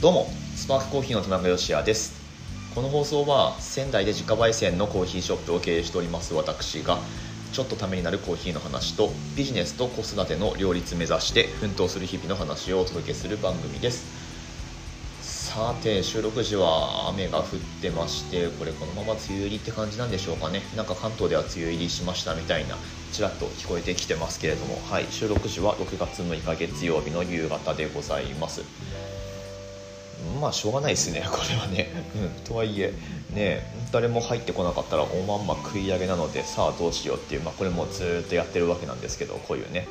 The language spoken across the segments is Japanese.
どうもスパークコーヒーの田中芳也です。この放送は仙台で自家焙煎のコーヒーショップを経営しております私がちょっとためになるコーヒーの話とビジネスと子育ての両立目指して奮闘する日々の話をお届けする番組です。さて収録時は雨が降ってましてこれこのまま梅雨入りって感じなんでしょうかね。なんか関東では梅雨入りしましたみたいなちらっと聞こえてきてますけれども。はい収録時は6月6日月曜日の夕方でございます。まあしょうがないですね これはね、うん、とはいえね誰も入ってこなかったらおまんま食い上げなのでさあどうしようっていう、まあ、これもずっとやってるわけなんですけどこういうね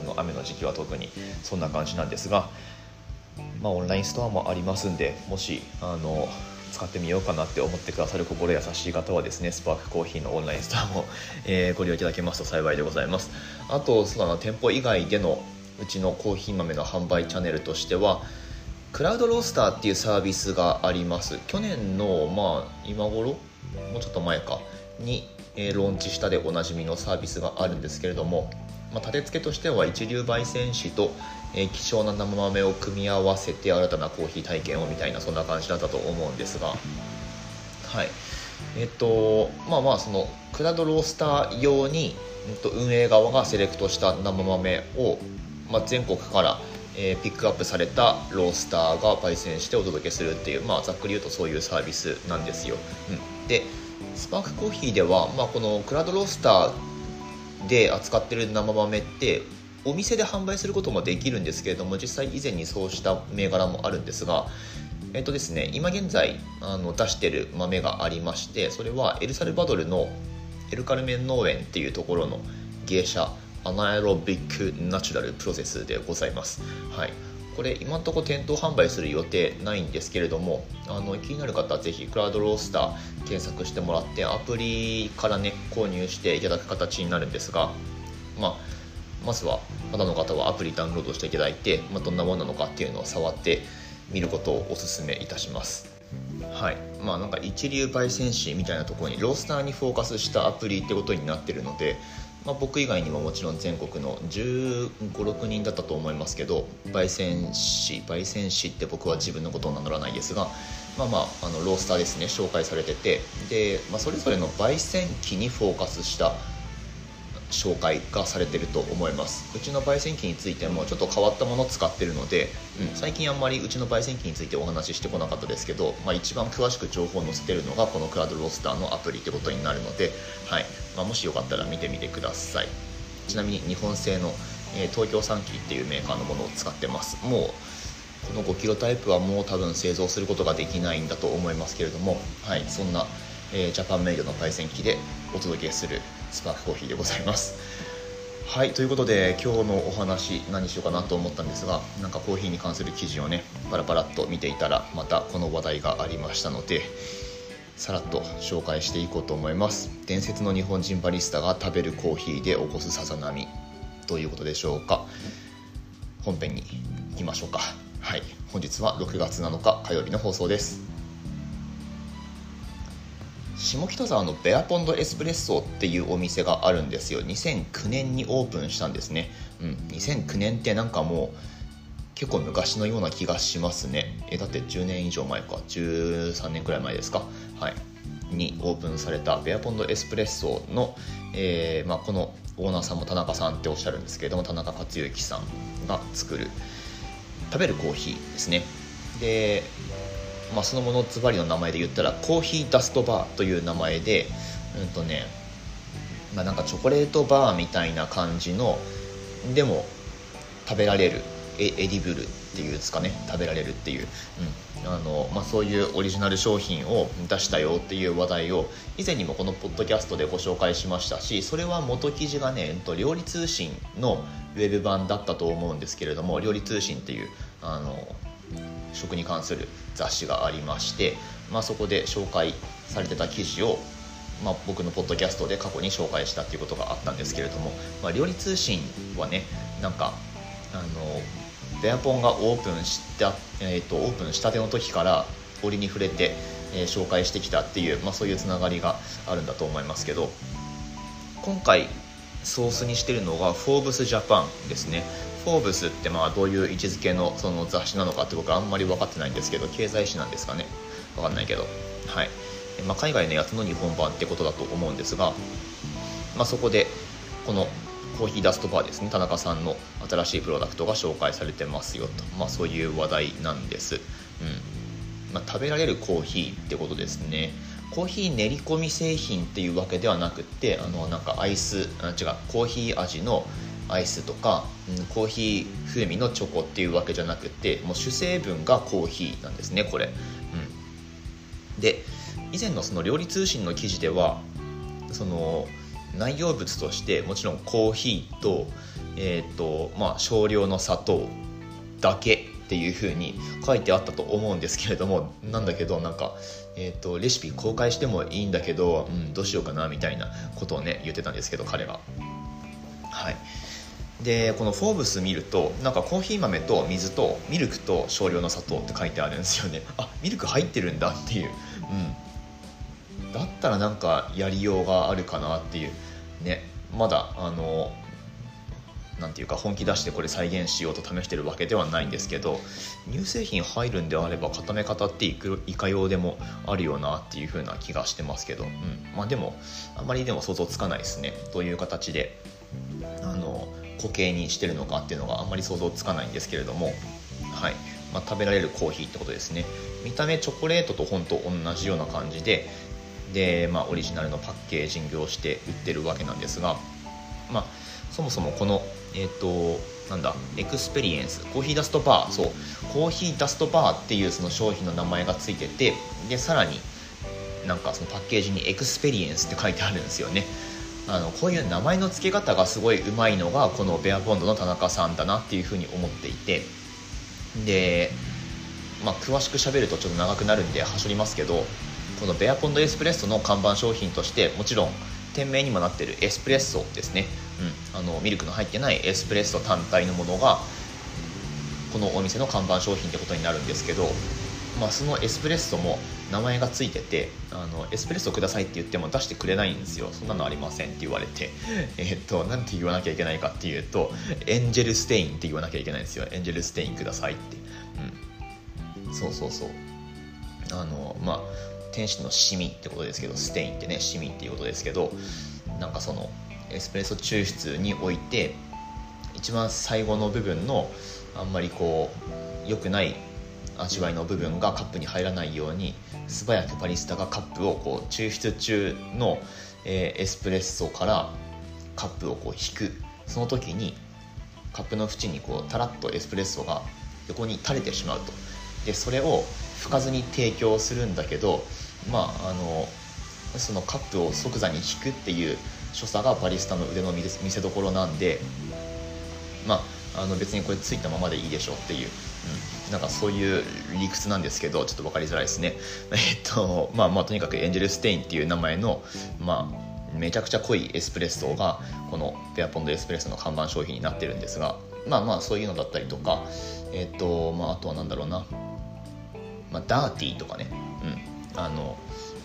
あの雨の時期は特にそんな感じなんですがまあ、オンラインストアもありますんでもしあの使ってみようかなって思ってくださる心優しい方はですねスパークコーヒーのオンラインストアも、えー、ご利用いただけますと幸いでございます。あとそうだな店舗以外でのうちのコーヒー豆の販売チャンネルとしてはクラウドロースターっていうサービスがあります。去年のまあ今頃？もうちょっと前か。に、えー、ローンチしたでおなじみのサービスがあるんですけれどもまあ、立て付けとしては一流焙煎士と、えー、希少な生豆を組み合わせて新たなコーヒー体験をみたいなそんな感じだったと思うんですが。はい。えっとまあまあそのクラウドロースター用に、えっと、運営側がセレクトした生豆を、まあ、全国から、えー、ピックアップされたロースターが焙煎してお届けするっていう、まあ、ざっくり言うとそういうサービスなんですよ、うん、でスパークコーヒーでは、まあ、このクラウドロースターで扱ってる生豆ってお店で販売することもできるんですけれども実際以前にそうした銘柄もあるんですがえっとですね今現在あの出してる豆がありましてそれはエルサルバドルのエルカルメン農園っていうところの芸者アナエロビックナチュラルプロセスでございます。はい、これ今のとこ店頭販売する予定ないんですけれどもあの気になる方はぜひクラウドロースター検索してもらってアプリからね購入していただく形になるんですが、まあ、まずはまだの方はアプリダウンロードしていただいて、まあ、どんなものなのかっていうのを触ってみることをお勧めいたします。はい。まあなんか一流焙煎士みたいなところにロースターにフォーカスしたアプリってことになってるのでまあ、僕以外にももちろん全国の1 5 6人だったと思いますけど焙煎士焙煎士って僕は自分のことを名乗らないですがまあまああのロースターですね紹介されててで、まあ、それぞれの焙煎機にフォーカスした紹介がされてると思います。うちの焙煎機についてもちょっと変わったものを使ってるので、うん、最近あんまりうちの焙煎機についてお話ししてこなかったですけど、まあ、一番詳しく情報を載せてるのがこのクラウドロースターのアプリってことになるので、はい。まあ、もしよかったら見てみてください。ちなみに日本製の、えー、東京サンキーっていうメーカーのものを使ってます。もうこの5キロタイプはもう多分製造することができないんだと思いますけれども、はい、そんな、えー、ジャパンメイドの焙煎機でお届けするスパークコーヒーでございます。はいということで今日のお話何しようかなと思ったんですがなんかコーヒーに関する記事をねパラパラっと見ていたらまたこの話題がありましたのでさらっと紹介していこうと思います。伝説の日本人バリスタが食べるコーヒーで起こすさざ波ということでしょうか。本編に行きましょうか。はい。本日は6月7日火曜日の放送です。下北沢のベアポンドエスプレッソっていうお店があるんですよ。2009年にオープンしたんですね。うん。2009年ってなんかもう結構昔のような気がしますね。えだって10年以上前か。13年くらい前ですか？はい。にオープンされたベアポンドエスプレッソの、えーまあ、このオーナーさんも田中さんっておっしゃるんですけれども田中克之さんが作る食べるコーヒーですね。でまあ、そのものズバリの名前で言ったらコーヒーダストバーという名前でうんとねまあ、なんかチョコレートバーみたいな感じのでも食べられるエエディブルっていうんですかね食べられるっていう、うん。あのまあ、そういうオリジナル商品を出したよっていう話題を以前にもこのポッドキャストでご紹介しましたしそれは元記事がね料理通信のウェブ版だったと思うんですけれども料理通信っていうあの食に関する雑誌がありまして、まあ、そこで紹介されてた記事を、まあ、僕のポッドキャストで過去に紹介したっていうことがあったんですけれども、まあ、料理通信はねなんかあのベアポンがオープンした、えーと、オープンしたての時から折に触れて、えー、紹介してきたっていう、まあ、そういうつながりがあるんだと思いますけど。今回ソースにしてるのが「フォーブスジャパン」ですね。フォーブスってまあどういう位置づけのその雑誌なのかって僕あんまり分かってないんですけど経済誌なんですかね。分かんないけど。はい、まあ、海外のやつの日本版ってことだと思うんですが、まあ、そこでこのコーヒーダストバーですね。田中さんの新しいプロダクトが紹介されてますよと、まあ、そういう話題なんです、うん。まあ、食べられるコーヒーってことですね。コーヒー練り込み製品っていうわけではなくてあのなんかアイスあ違うコーヒー味のアイスとか、うん、コーヒー風味のチョコっていうわけじゃなくてもう主成分がコーヒーなんですねこれ、うん、で以前のその料理通信の記事ではその内容物としてもちろんコーヒーと,、えーとまあ、少量の砂糖だけっていうふうに書いてあったと思うんですけれどもなんだけどなんか、えーと、レシピ公開してもいいんだけど、うん、どうしようかなみたいなことをね言ってたんですけど彼が。はい。でこの「フォーブス」見るとなんかコーヒー豆と水とミルクと少量の砂糖って書いてあるんですよね。あミルク入ってるんだっていう、うん、だったらなんかやりようがあるかなっていう。ねまだあのなんていうか本気出してこれ再現しようと試してるわけではないんですけど乳製品入るんであれば固め方っていくいかようでもあるよなっていう風な気がしてますけど、うん、まあでもあんまりでも想像つかないですね。という形であの固形にしてるのかっていうのがあんまり想像つかないんですけれども。はい、まあ、食べられるコーヒーってことですね。見た目チョコレートと本当同じような感じでで、まあ、オリジナルのパッケージングをして売ってるわけなんですがまあそもそもこのえっ、ー、となんだ Experience Coffee Dust Bar そう Coffee Dust Bar っていうその商品の名前がついててでさらになんかそのパッケージに Experience って書いてあるんですよね。あのこういう名前の付け方がすごいうまいのがこのベアポンドの田中さんだなっていうふうに思っていてでまあ詳しく喋るとちょっと長くなるんではしょりますけどこのベアポンドエスプレッソの看板商品としてもちろん店名にもなってるエスプレッソですね、うん、あのミルクの入ってないエスプレッソ単体のものがこのお店の看板商品ってことになるんですけど、まあ、そのエスプレッソも名前が付いててあのエスプレッソくださいって言っても出してくれないんですよ。そんなのありませんって言われて。え、っと何て言わなきゃいけないかっていうとエンジェルステインって言わなきゃいけないんですよ。エンジェルステインくださいって、うん、そうそうそう。あのまあ天使のシミってことですけどステインってねシミっていうことですけどなんかそのエスプレッソ抽出において一番最後の部分のあんまりこう良くない味わいの部分がカップに入らないように素早くバリスタがカップをこう抽出中の、え、エスプレッソからカップをこう引く。その時にカップの縁にこうタラッとエスプレッソが横に垂れてしまうと。でそれを拭かずに提供するんだけどまああのそのカップを即座に引くっていう所作がバリスタの腕の見せどころなんでまああの別にこれついたままでいいでしょっていう、うん、なんかそういう理屈なんですけどちょっと分かりづらいですね。えっとまあまあとにかくエンジェルステインっていう名前のまあめちゃくちゃ濃いエスプレッソがこのペアポンドエスプレッソの看板商品になってるんですがまあまあそういうのだったりとかえっとまああとは何だろうな。まあ、ダーティーとかね、うん、あの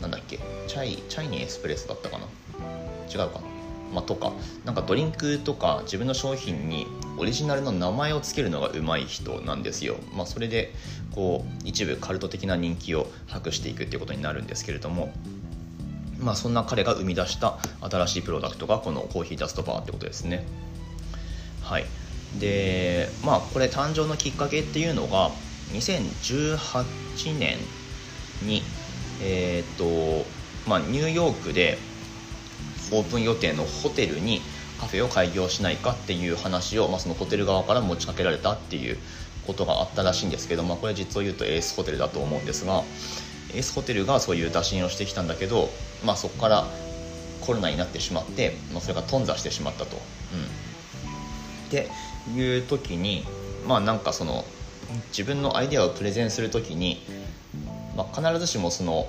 なんだっけチャイチャイにエスプレッソだったかな？違うかな？まあ、とか。なんかドリンクとか自分の商品にオリジナルの名前を付けるのが上手い人なんですよ、まあ、それでこう一部カルト的な人気を博していくっていうことになるんですけれども。まあそんな彼が生み出した新しいプロダクトがこのコーヒーダストバーってことですね。はい。でまあこれ誕生のきっかけっていうのが2018年に、えーとまあ、ニューヨークでオープン予定のホテルにカフェを開業しないかっていう話を、まあ、そのホテル側から持ちかけられたっていうことがあったらしいんですけど、まあ、これ実を言うとエースホテルだと思うんですがエースホテルがそういう打診をしてきたんだけど、まあ、そこからコロナになってしまって、まあ、それが頓挫してしまったと。うん、っていう時にまあなんかその自分のアイデアをプレゼンする時に、まあ、必ずしもその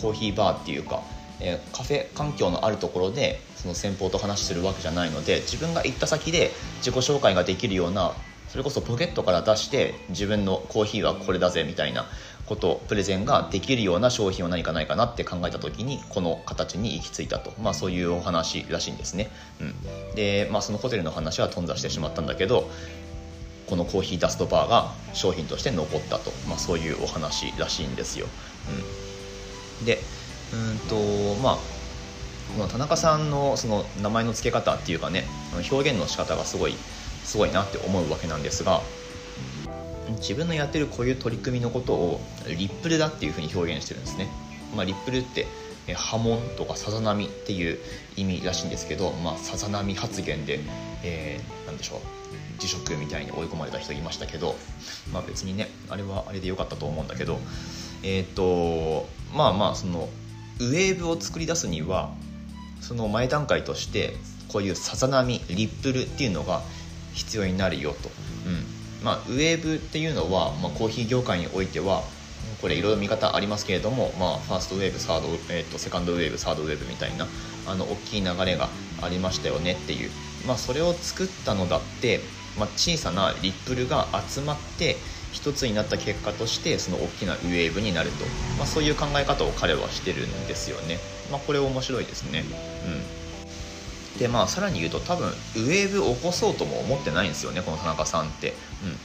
コーヒーバーっていうか、えー、カフェ環境のあるところでその先方と話するわけじゃないので自分が行った先で自己紹介ができるようなそれこそポケットから出して自分のコーヒーはこれだぜみたいなことプレゼンができるような商品は何かないかなって考えた時にこの形に行き着いたと、まあ、そういうお話らしいんですね、うん、で、まあ、そのホテルの話は頓挫してしまったんだけどこのコーヒーダストバーが商品として残ったと、まあ、そういうお話らしいんですよ、うん、でうんとまあこの田中さんのその名前の付け方っていうかね表現の仕方がすごいすごいなって思うわけなんですが自分のやってるこういう取り組みのことをリップルだっていうふうに表現してるんですね、まあ、リップルって波紋とかさざ波っていう意味らしいんですけど、まあ、さざ波発言で、えー、なんでしょう。辞職みたいに追い込まれた人いましたけど、まあ、別にねあれはあれでよかったと思うんだけどえっ、ー、とまあまあそのウェーブを作り出すにはその前段階としてこういうさざ波リップルっていうのが必要になるよと、うん。まあ、ウェーブっていうのは、まあ、コーヒー業界においてはこれいろいろ見方ありますけれども、まあ、ファーストウェーブサード、えーと、セカンドウェーブサードウェーブみたいなあの大きい流れがありましたよねっていう、まあ、それを作ったのだって、まあ、小さなリップルが集まって一つになった結果としてその大きなウェーブになると、まあ、そういう考え方を彼はしてるんですよね、まあ、これ面白いですね。うん。でまあさらに言うと多分ウェーブを起こそうとも思ってないんですよねこの田中さんって、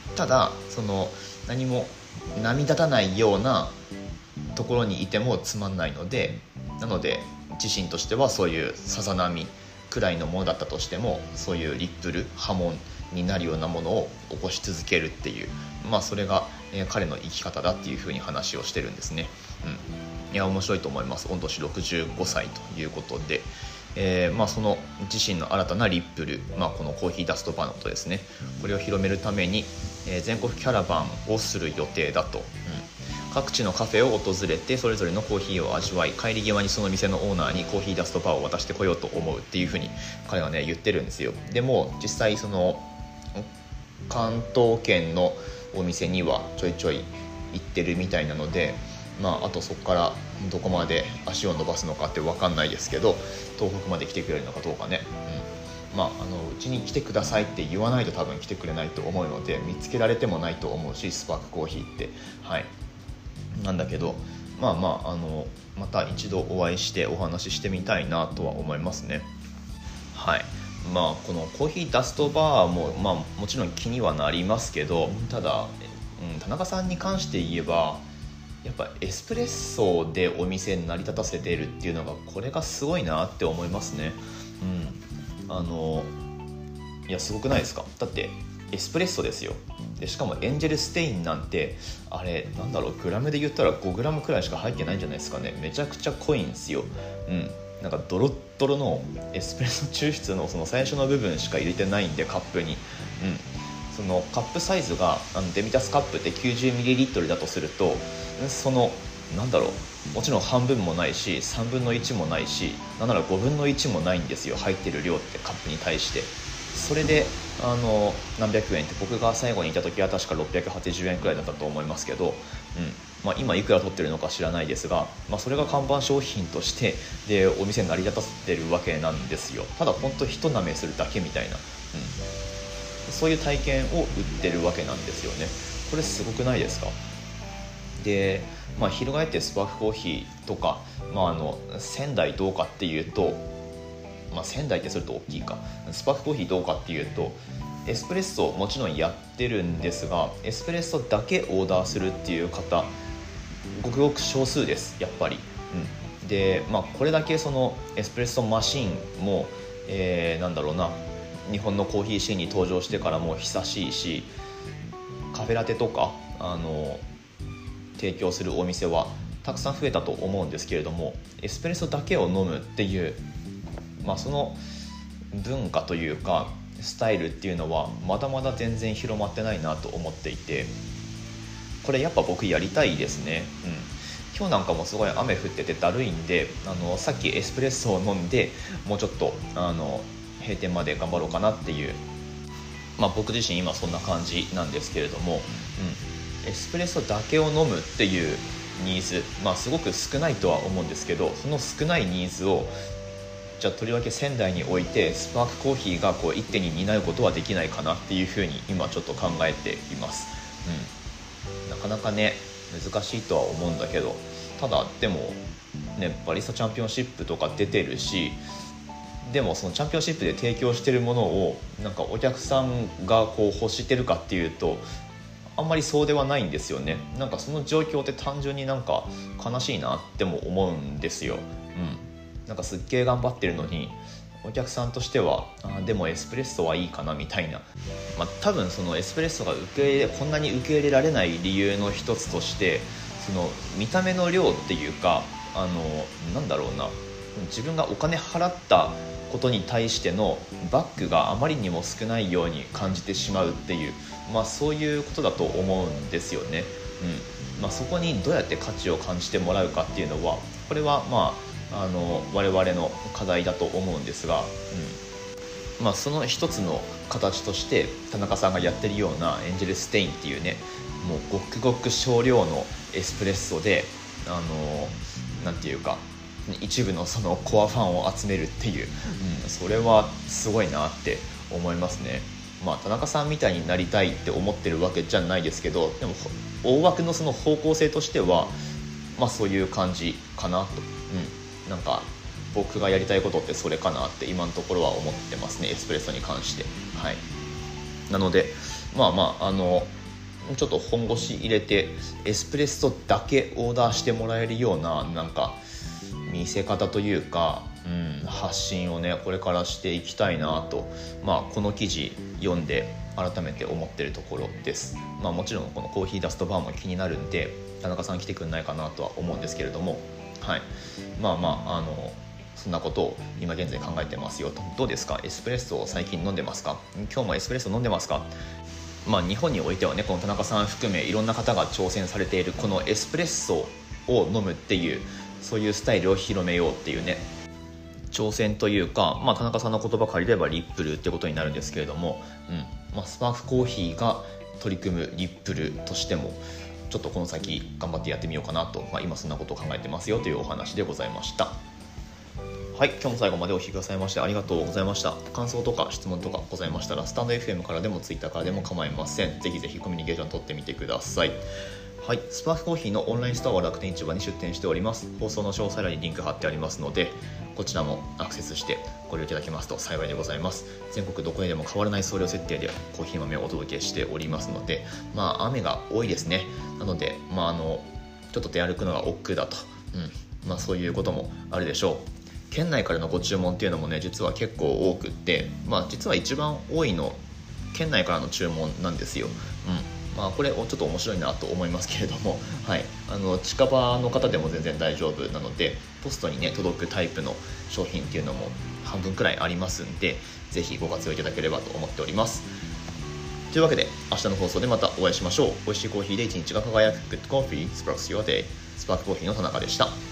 うん、ただその何も波立たないようなところにいてもつまんないのでなので自身としてはそういうさざ波くらいのものだったとしてもそういうリップル波紋になるようなものを起こし続けるっていうまあそれが、え、彼の生き方だっていうふうに話をしてるんですね、うん、いや面白いと思います。御年65歳ということで。えーまあ、その自身の新たなリップル、まあ、このコーヒーダストバーのことですね。これを広めるために、えー、全国キャラバンをする予定だと、うん、各地のカフェを訪れてそれぞれのコーヒーを味わい帰り際にその店のオーナーにコーヒーダストバーを渡してこようと思うっていうふうに彼はね言ってるんですよ。でも実際その関東圏のお店にはちょいちょい行ってるみたいなのでまあ、あとそこからどこまで足を伸ばすのかって分かんないですけど東北まで来てくれるのかどうかね、うん。まあ、あのうちに来てくださいって言わないと多分来てくれないと思うので見つけられてもないと思うしスパークコーヒーって。はい。なんだけどまあまああのまた一度お会いしてお話ししてみたいなとは思いますね。はい。まあこのコーヒーダストバーも、まあ、もちろん気にはなりますけどただ、うん、田中さんに関して言えばやっぱエスプレッソでお店成り立たせてるっていうのがこれがすごいなって思いますね。うん。あのいやすごくないですか？だってエスプレッソですよ。でしかもエンジェルステインなんてあれなんだろうグラムで言ったら 5g くらいしか入ってないんじゃないですかね。めちゃくちゃ濃いんですよ。うんなんかドロッドロのエスプレッソ抽出のその最初の部分しか入れてないんでカップに。うん。そのカップサイズがあのデミタスカップって 90ml だとするとそのなんだろう。もちろん半分もないし3分の1もないしなんなら5分の1もないんですよ入ってる量ってカップに対して。それであの何百円って僕が最後にいた時は確か680円くらいだったと思いますけど、うん。まあ、今いくら取ってるのか知らないですが、まあ、それが看板商品としてでお店成り立たせてるわけなんですよ。ただ本当人なめするだけみたいな、うん、そういう体験を売ってるわけなんですよね。これすごくないですか？で、まあ、翻ってスパークコーヒーとか、まあ、あの仙台どうかっていうと、まあ、仙台ってすると大きいか。スパークコーヒーどうかっていうとエスプレッソもちろんやってるんですがエスプレッソだけオーダーするっていう方ごくごく少数ですやっぱり、うん、で、まあ、これだけそのエスプレッソマシンも、えー、なんだろうな。日本のコーヒーシーンに登場してからも久しいしカフェラテとかあの提供するお店はたくさん増えたと思うんですけれどもエスプレッソだけを飲むっていう、まあ、その文化というかスタイルっていうのはまだまだ全然広まってないなと思っていてこれやっぱ僕やりたいですね。うん。今日なんかもすごい雨降っててだるいんであのさっきエスプレッソを飲んでもうちょっとあの閉店まで頑張ろうかなっていう。まあ僕自身今そんな感じなんですけれども、うん。エスプレッソだけを飲むっていうニーズ、まあ、すごく少ないとは思うんですけどその少ないニーズをじゃあとりわけ仙台においてスパークコーヒーがこう一手に担うことはできないかなっていうふうに今ちょっと考えています、うん、なかなかね難しいとは思うんだけどただでもねバリスタチャンピオンシップとか出てるしでもそのチャンピオンシップで提供してるものをなんかお客さんがこう欲してるかっていうとあんまりそうではないんですよね。なんかその状況って単純になんか悲しいなっても思うんですよ、うん、なんかすっげえ頑張ってるのにお客さんとしてはあでもエスプレッソはいいかなみたいな、まあ、多分そのエスプレッソが受け入れこんなに受け入れられない理由の一つとしてその見た目の量っていうかあのなんだろうな。自分がお金払ったことに対してのバックがあまりにも少ないように感じてしまうっていう、まあ、そういうことだと思うんですよね。うん。まあ、そこにどうやって価値を感じてもらうかっていうのはこれはまああの我々の課題だと思うんですが、うん。まあ、その一つの形として田中さんがやってるようなエンジェルステインっていうねもうごくごく少量のエスプレッソであのなんていうか一部のそのコアファンを集めるっていう、うん、それはすごいなって思いますね。まあ、田中さんみたいになりたいって思ってるわけじゃないですけどでも大枠のその方向性としては、まあ、そういう感じかなと、うん、なんか僕がやりたいことってそれかなって今のところは思ってますねエスプレッソに関して。はい。なのでまあまああのちょっと本腰入れてエスプレッソだけオーダーしてもらえるようななんか見せ方というか、うん、発信をねこれからしていきたいなと、まあ、この記事読んで改めて思ってるところです、まあ、もちろんこのコーヒーダストバーも気になるんで田中さん来てくんないかなとは思うんですけれども、はい、まあまああのそんなことを今現在考えてますよと。どうですか？エスプレッソを最近飲んでますか？今日もエスプレッソ飲んでますか？まあ、日本においてはねこの田中さん含めいろんな方が挑戦されているこのエスプレッソを飲むっていうそういうスタイルを広めようっていうね挑戦というか、まあ、田中さんの言葉借りればリップルってことになるんですけれども、うん。まあ、スパークコーヒーが取り組むリップルとしてもちょっとこの先頑張ってやってみようかなと、まあ、今そんなことを考えてますよというお話でございました。はい今日も最後までお聴きくださいましてありがとうございました。感想とか質問とかございましたらスタンド FM からでも Twitter からでも構いません。ぜひぜひコミュニケーション取ってみてください。はい、スパークコーヒーのオンラインストアは楽天市場に出店しております。放送の詳細欄にリンク貼ってありますので、こちらもアクセスしてご利用いただけますと幸いでございます。全国どこへでも変わらない送料設定でコーヒー豆をお届けしておりますので、まあ雨が多いですね。なので、まああの、ちょっと出歩くのが億劫だと。うん。まあそういうこともあるでしょう。県内からのご注文っていうのもね、実は結構多くって、まあ実は一番多いの、県内からの注文なんですよ。うん。まあ、これちょっと面白いなと思いますけれども、はい、あの近場の方でも全然大丈夫なのでポストにね届くタイプの商品っていうのも半分くらいありますんでぜひご活用いただければと思っております。というわけで明日の放送でまたお会いしましょう。美味しいコーヒーで一日が輝く。Good Coffee Sparks Your Day スパークコーヒーの田中でした。